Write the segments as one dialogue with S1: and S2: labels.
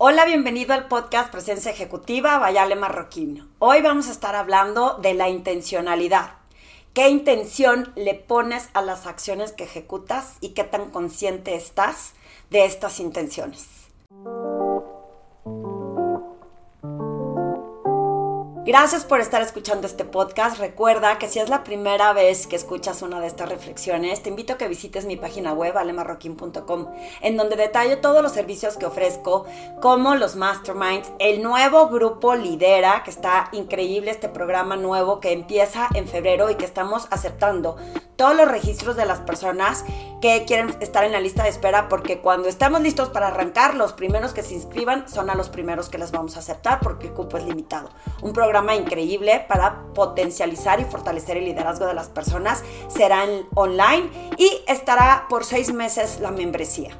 S1: Hola, bienvenido al podcast Presencia Ejecutiva Vayale Marroquín. Hoy vamos a estar hablando de la intencionalidad. ¿Qué intención le pones a las acciones que ejecutas y qué tan consciente estás de estas intenciones? Gracias por estar escuchando este podcast. Recuerda que si es la primera vez que escuchas una de estas reflexiones, te invito a que visites mi página web alemarroquín.com, en donde detallo todos los servicios que ofrezco, como los masterminds, el nuevo grupo Lidera, que está increíble este programa nuevo que empieza en febrero y que estamos aceptando todos los registros de las personas que quieren estar en la lista de espera, porque cuando estamos listos para arrancar, los primeros que se inscriban son a los primeros que les vamos a aceptar, porque el cupo es limitado. Un programa increíble para potencializar y fortalecer el liderazgo de las personas. Será online y estará por seis meses la membresía.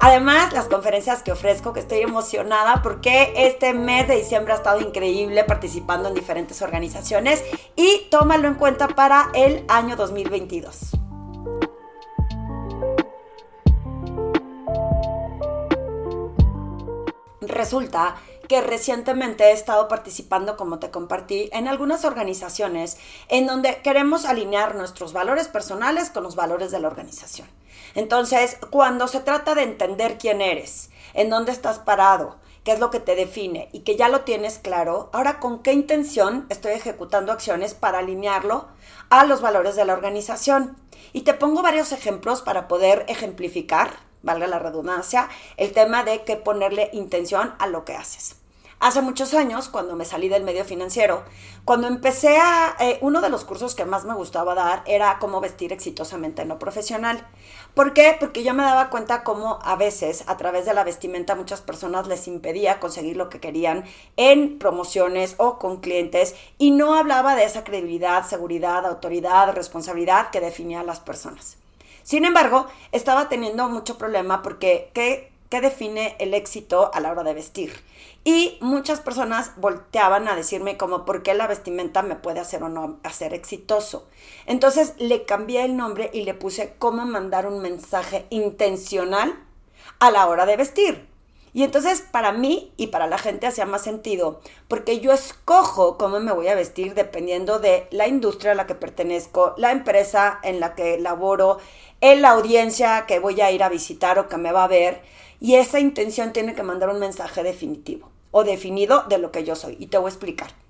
S1: Además, las conferencias que ofrezco, que estoy emocionada porque este mes de diciembre ha estado increíble participando en diferentes organizaciones y tómalo en cuenta para el año 2022. Resulta que recientemente he estado participando, como te compartí, en algunas organizaciones en donde queremos alinear nuestros valores personales con los valores de la organización. Entonces, cuando se trata de entender quién eres, en dónde estás parado, qué es lo que te define y que ya lo tienes claro, ahora con qué intención estoy ejecutando acciones para alinearlo a los valores de la organización. Y te pongo varios ejemplos para poder ejemplificar, valga la redundancia, el tema de que ponerle intención a lo que haces. Hace muchos años, cuando me salí del medio financiero, cuando empecé a... Eh, uno de los cursos que más me gustaba dar era cómo vestir exitosamente en lo profesional. ¿Por qué? Porque yo me daba cuenta cómo a veces, a través de la vestimenta, muchas personas les impedía conseguir lo que querían en promociones o con clientes y no hablaba de esa credibilidad, seguridad, autoridad, responsabilidad que definía a las personas. Sin embargo, estaba teniendo mucho problema porque ¿qué, qué define el éxito a la hora de vestir? Y muchas personas volteaban a decirme como por qué la vestimenta me puede hacer o no hacer exitoso. Entonces le cambié el nombre y le puse cómo mandar un mensaje intencional a la hora de vestir. Y entonces para mí y para la gente hacía más sentido, porque yo escojo cómo me voy a vestir dependiendo de la industria a la que pertenezco, la empresa en la que laboro, en la audiencia que voy a ir a visitar o que me va a ver, y esa intención tiene que mandar un mensaje definitivo o definido de lo que yo soy. Y te voy a explicar.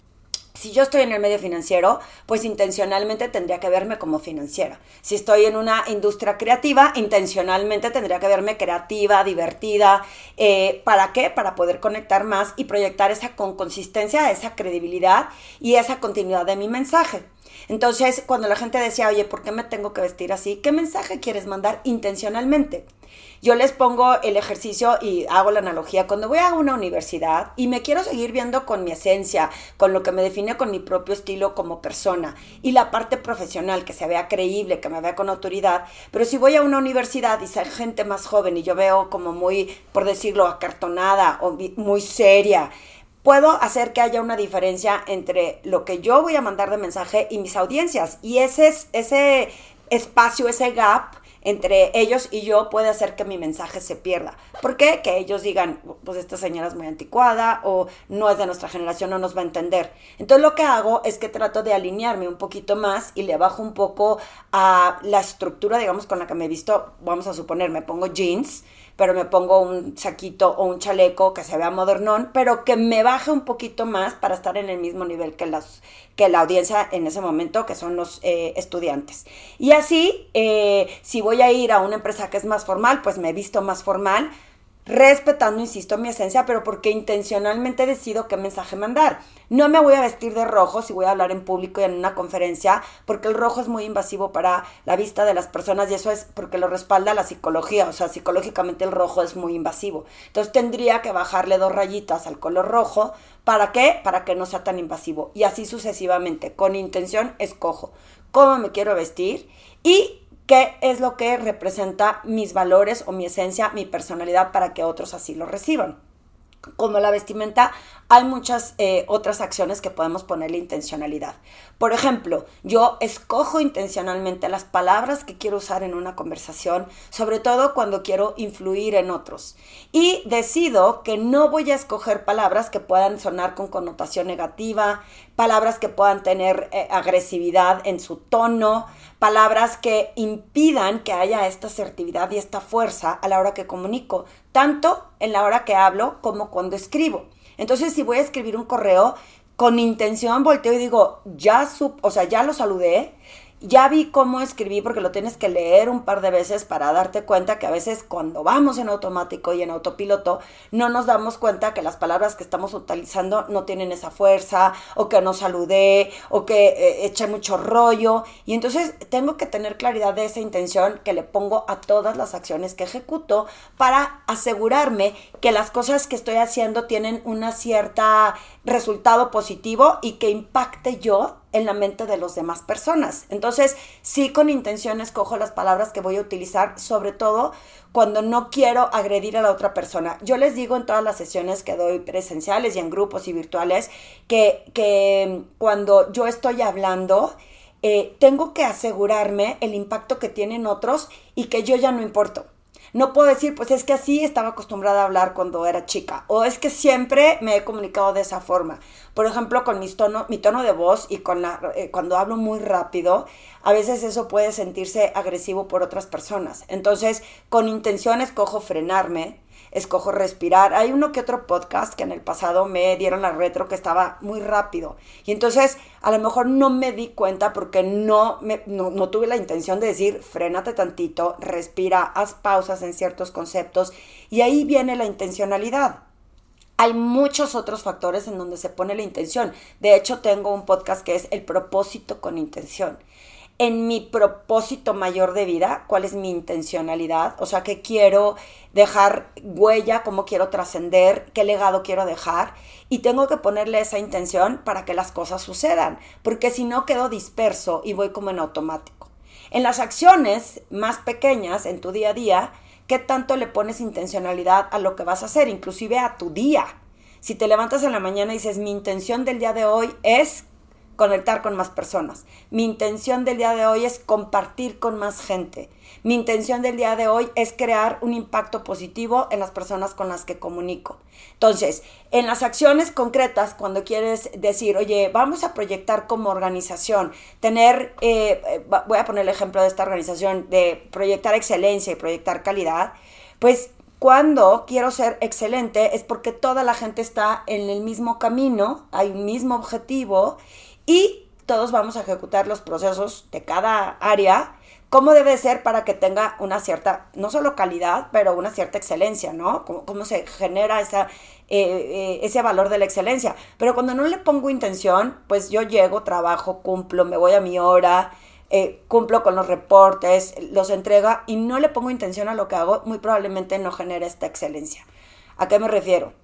S1: Si yo estoy en el medio financiero, pues intencionalmente tendría que verme como financiera. Si estoy en una industria creativa, intencionalmente tendría que verme creativa, divertida. Eh, ¿Para qué? Para poder conectar más y proyectar esa con consistencia, esa credibilidad y esa continuidad de mi mensaje. Entonces, cuando la gente decía, oye, ¿por qué me tengo que vestir así? ¿Qué mensaje quieres mandar intencionalmente? Yo les pongo el ejercicio y hago la analogía. Cuando voy a una universidad y me quiero seguir viendo con mi esencia, con lo que me define con mi propio estilo como persona y la parte profesional, que se vea creíble, que me vea con autoridad, pero si voy a una universidad y soy gente más joven y yo veo como muy, por decirlo, acartonada o muy seria, puedo hacer que haya una diferencia entre lo que yo voy a mandar de mensaje y mis audiencias. Y ese, es, ese espacio, ese gap entre ellos y yo puede hacer que mi mensaje se pierda. ¿Por qué? Que ellos digan, pues esta señora es muy anticuada o no es de nuestra generación, no nos va a entender. Entonces lo que hago es que trato de alinearme un poquito más y le bajo un poco a la estructura, digamos, con la que me he visto, vamos a suponer, me pongo jeans pero me pongo un saquito o un chaleco que se vea modernón, pero que me baje un poquito más para estar en el mismo nivel que, que la audiencia en ese momento, que son los eh, estudiantes. Y así, eh, si voy a ir a una empresa que es más formal, pues me visto más formal, respetando, insisto, mi esencia, pero porque intencionalmente decido qué mensaje mandar. No me voy a vestir de rojo si voy a hablar en público y en una conferencia, porque el rojo es muy invasivo para la vista de las personas y eso es porque lo respalda la psicología, o sea, psicológicamente el rojo es muy invasivo. Entonces tendría que bajarle dos rayitas al color rojo. ¿Para qué? Para que no sea tan invasivo. Y así sucesivamente. Con intención escojo cómo me quiero vestir y qué es lo que representa mis valores o mi esencia, mi personalidad para que otros así lo reciban. como la vestimenta, hay muchas eh, otras acciones que podemos ponerle intencionalidad. Por ejemplo, yo escojo intencionalmente las palabras que quiero usar en una conversación, sobre todo cuando quiero influir en otros. Y decido que no voy a escoger palabras que puedan sonar con connotación negativa, palabras que puedan tener eh, agresividad en su tono, palabras que impidan que haya esta asertividad y esta fuerza a la hora que comunico, tanto en la hora que hablo como cuando escribo. Entonces, si voy a escribir un correo, con intención volteo y digo, ya, o sea, ya lo saludé, ya vi cómo escribí porque lo tienes que leer un par de veces para darte cuenta que a veces cuando vamos en automático y en autopiloto no nos damos cuenta que las palabras que estamos utilizando no tienen esa fuerza o que no saludé o que eh, eché mucho rollo. Y entonces tengo que tener claridad de esa intención que le pongo a todas las acciones que ejecuto para asegurarme que las cosas que estoy haciendo tienen una cierta resultado positivo y que impacte yo en la mente de las demás personas. Entonces, sí con intención escojo las palabras que voy a utilizar, sobre todo cuando no quiero agredir a la otra persona. Yo les digo en todas las sesiones que doy presenciales y en grupos y virtuales que, que cuando yo estoy hablando, eh, tengo que asegurarme el impacto que tienen otros y que yo ya no importo. No puedo decir, pues es que así estaba acostumbrada a hablar cuando era chica, o es que siempre me he comunicado de esa forma. Por ejemplo, con mis tono, mi tono de voz y con la, eh, cuando hablo muy rápido, a veces eso puede sentirse agresivo por otras personas. Entonces, con intención escojo frenarme, escojo respirar. Hay uno que otro podcast que en el pasado me dieron la retro que estaba muy rápido. Y entonces a lo mejor no me di cuenta porque no, no, tuve la intención de decir, frénate tantito, respira, haz pausas en ciertos conceptos. Y ahí viene la intencionalidad. Hay muchos otros factores en donde se pone la intención. De hecho, tengo un podcast que es El propósito con intención en mi propósito mayor de vida, cuál es mi intencionalidad, o sea, qué quiero dejar huella, cómo quiero trascender, qué legado quiero dejar, y tengo que ponerle esa intención para que las cosas sucedan, porque si no quedo disperso y voy como en automático. En las acciones más pequeñas en tu día a día, ¿qué tanto le pones intencionalidad a lo que vas a hacer, inclusive a tu día? Si te levantas en la mañana y dices, mi intención del día de hoy es conectar con más personas. Mi intención del día de hoy es compartir con más gente. Mi intención del día de hoy es crear un impacto positivo en las personas con las que comunico. Entonces, en las acciones concretas, cuando quieres decir, oye, vamos a proyectar como organización, tener, eh, eh, voy a poner el ejemplo de esta organización, de proyectar excelencia y proyectar calidad, pues cuando quiero ser excelente es porque toda la gente está en el mismo camino, hay un mismo objetivo y todos vamos a ejecutar los procesos de cada área cómo debe ser para que tenga una cierta, no solo calidad, pero una cierta excelencia, ¿no? Cómo, se genera esa, eh, eh, ese valor de la excelencia. Pero cuando no le pongo intención, pues yo llego, trabajo, cumplo, me voy a mi hora, eh, cumplo con los reportes, los entrega y no le pongo intención a lo que hago, muy probablemente no genere esta excelencia. ¿A qué me refiero?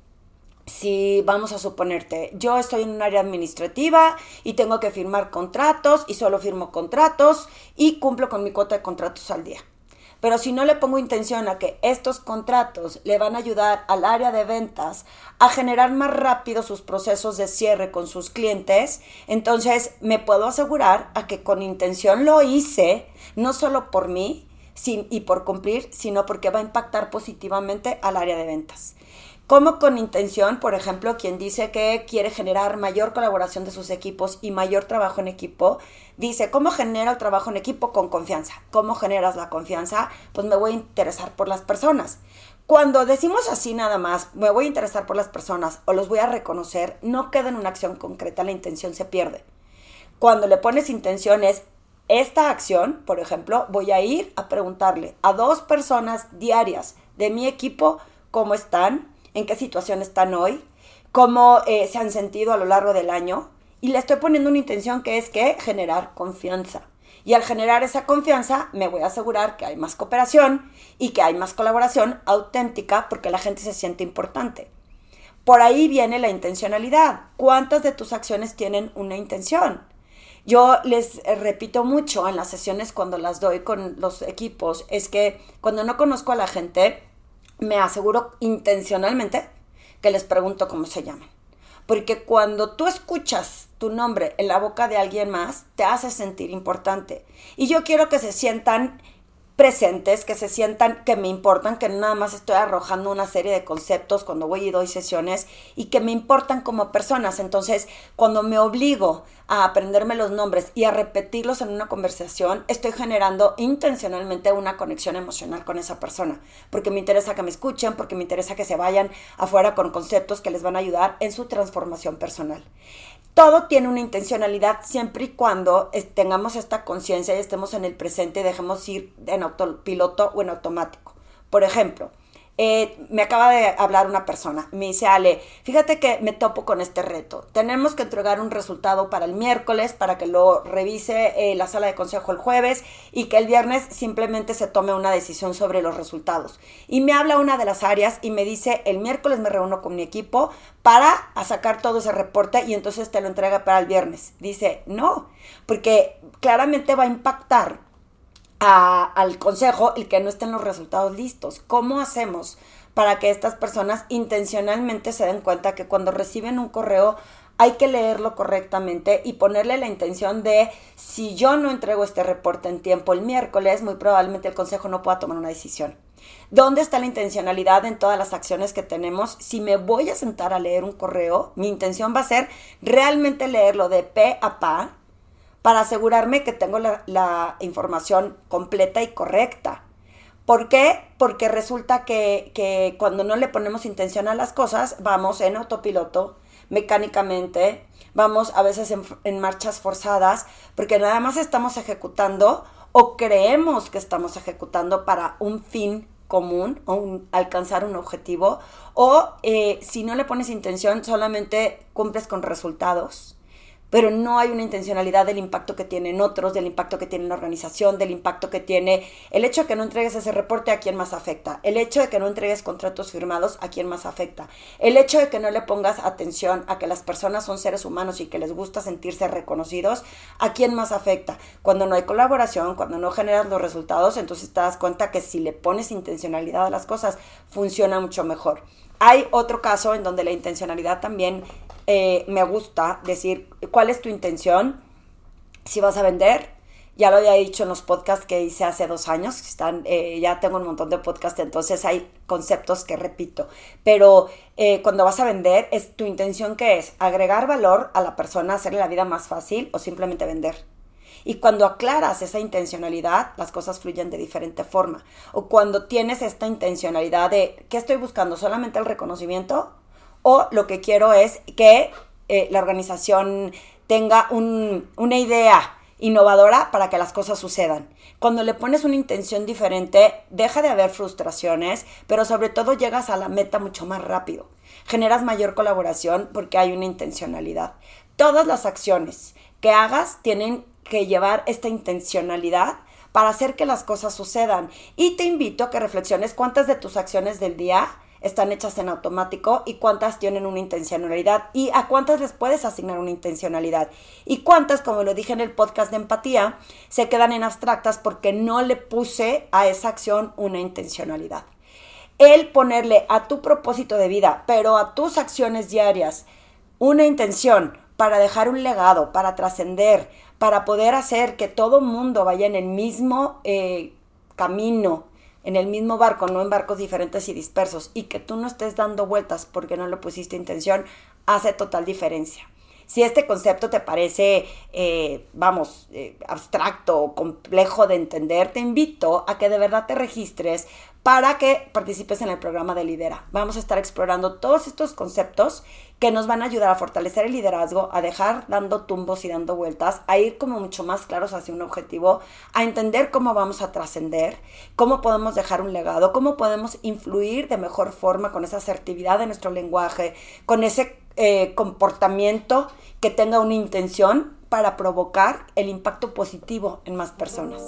S1: Si vamos a suponerte, yo estoy en un área administrativa y tengo que firmar contratos y solo firmo contratos y cumplo con mi cuota de contratos al día. Pero si no le pongo intención a que estos contratos le van a ayudar al área de ventas a generar más rápido sus procesos de cierre con sus clientes, entonces me puedo asegurar a que con intención lo hice, no solo por mí y por cumplir, sino porque va a impactar positivamente al área de ventas. Como con intención, por ejemplo, quien dice que quiere generar mayor colaboración de sus equipos y mayor trabajo en equipo, dice, ¿cómo genera el trabajo en equipo con confianza? ¿Cómo generas la confianza? Pues me voy a interesar por las personas. Cuando decimos así nada más, me voy a interesar por las personas o los voy a reconocer, no queda en una acción concreta, la intención se pierde. Cuando le pones intenciones, esta acción, por ejemplo, voy a ir a preguntarle a dos personas diarias de mi equipo cómo están, en qué situación están hoy, cómo eh, se han sentido a lo largo del año y le estoy poniendo una intención que es que generar confianza. Y al generar esa confianza me voy a asegurar que hay más cooperación y que hay más colaboración auténtica porque la gente se siente importante. Por ahí viene la intencionalidad. ¿Cuántas de tus acciones tienen una intención? Yo les eh, repito mucho en las sesiones cuando las doy con los equipos, es que cuando no conozco a la gente, me aseguro intencionalmente que les pregunto cómo se llaman. Porque cuando tú escuchas tu nombre en la boca de alguien más, te hace sentir importante. Y yo quiero que se sientan presentes, que se sientan que me importan, que nada más estoy arrojando una serie de conceptos cuando voy y doy sesiones y que me importan como personas. Entonces, cuando me obligo a aprenderme los nombres y a repetirlos en una conversación, estoy generando intencionalmente una conexión emocional con esa persona, porque me interesa que me escuchen, porque me interesa que se vayan afuera con conceptos que les van a ayudar en su transformación personal. Todo tiene una intencionalidad siempre y cuando tengamos esta conciencia y estemos en el presente y dejemos ir en autopiloto o en automático. Por ejemplo, eh, me acaba de hablar una persona, me dice, Ale, fíjate que me topo con este reto. Tenemos que entregar un resultado para el miércoles, para que lo revise eh, la sala de consejo el jueves y que el viernes simplemente se tome una decisión sobre los resultados. Y me habla una de las áreas y me dice, el miércoles me reúno con mi equipo para sacar todo ese reporte y entonces te lo entrega para el viernes. Dice, no, porque claramente va a impactar al consejo el que no estén los resultados listos. ¿Cómo hacemos para que estas personas intencionalmente se den cuenta que cuando reciben un correo hay que leerlo correctamente y ponerle la intención de si yo no entrego este reporte en tiempo el miércoles, muy probablemente el consejo no pueda tomar una decisión. ¿Dónde está la intencionalidad en todas las acciones que tenemos? Si me voy a sentar a leer un correo, mi intención va a ser realmente leerlo de pe a pa para asegurarme que tengo la, información completa y correcta. ¿Por qué? Porque resulta que, cuando no le ponemos intención a las cosas, vamos en autopiloto, mecánicamente, vamos a veces en, marchas forzadas, porque nada más estamos ejecutando o creemos que estamos ejecutando para un fin común o alcanzar un objetivo, o eh, si no le pones intención, solamente cumples con resultados pero no hay una intencionalidad del impacto que tienen otros, del impacto que tiene la organización, del impacto que tiene el hecho de que no entregues ese reporte a quién más afecta, el hecho de que no entregues contratos firmados a quién más afecta, el hecho de que no le pongas atención a que las personas son seres humanos y que les gusta sentirse reconocidos, a quién más afecta. Cuando no hay colaboración, cuando no generas los resultados, entonces te das cuenta que si le pones intencionalidad a las cosas, funciona mucho mejor. Hay otro caso en donde la intencionalidad también eh, me gusta decir cuál es tu intención, si vas a vender. Ya lo había dicho en los podcasts que hice hace dos años, están, eh, ya tengo un montón de podcasts, entonces hay conceptos que repito. Pero eh, cuando vas a vender, es tu intención que es agregar valor a la persona, hacerle la vida más fácil o simplemente vender. Y cuando aclaras esa intencionalidad, las cosas fluyen de diferente forma. O cuando tienes esta intencionalidad de, ¿qué estoy buscando? ¿Solamente el reconocimiento? O lo que quiero es que eh, la organización tenga una idea innovadora para que las cosas sucedan. Cuando le pones una intención diferente, deja de haber frustraciones, pero sobre todo llegas a la meta mucho más rápido. Generas mayor colaboración porque hay una intencionalidad. Todas las acciones que hagas tienen que llevar esta intencionalidad para hacer que las cosas sucedan. Y te invito a que reflexiones cuántas de tus acciones del día están hechas en automático y cuántas tienen una intencionalidad y a cuántas les puedes asignar una intencionalidad y cuántas, como lo dije en el podcast de empatía, se quedan en abstractas porque no le puse a esa acción una intencionalidad. El ponerle a tu propósito de vida, pero a tus acciones diarias, una intención para dejar un legado, para trascender, para poder hacer que todo mundo vaya en el mismo eh, camino, en el mismo barco, no en barcos diferentes y dispersos, y que tú no estés dando vueltas porque no le pusiste intención, hace total diferencia. Si este concepto te parece, eh, vamos, eh, abstracto o complejo de entender, te invito a que de verdad te registres para que participes en el programa de Lidera. Vamos a estar explorando todos estos conceptos que nos van a ayudar a fortalecer el liderazgo, a dejar dando tumbos y dando vueltas, a ir como mucho más claros hacia un objetivo, a entender cómo vamos a trascender, cómo podemos dejar un legado, cómo podemos influir de mejor forma con esa asertividad de nuestro lenguaje, con ese eh, comportamiento que tenga una intención para provocar el impacto positivo en más personas.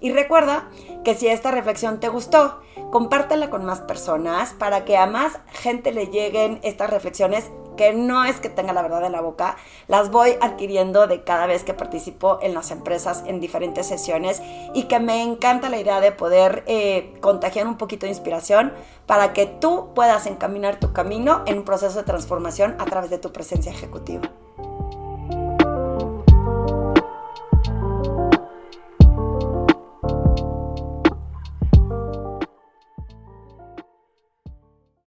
S1: Y recuerda que si esta reflexión te gustó, compártela con más personas para que a más gente le lleguen estas reflexiones que no es que tenga la verdad en la boca, las voy adquiriendo de cada vez que participo en las empresas en diferentes sesiones y que me encanta la idea de poder eh, contagiar un poquito de inspiración para que tú puedas encaminar tu camino en un proceso de transformación a través de tu presencia ejecutiva.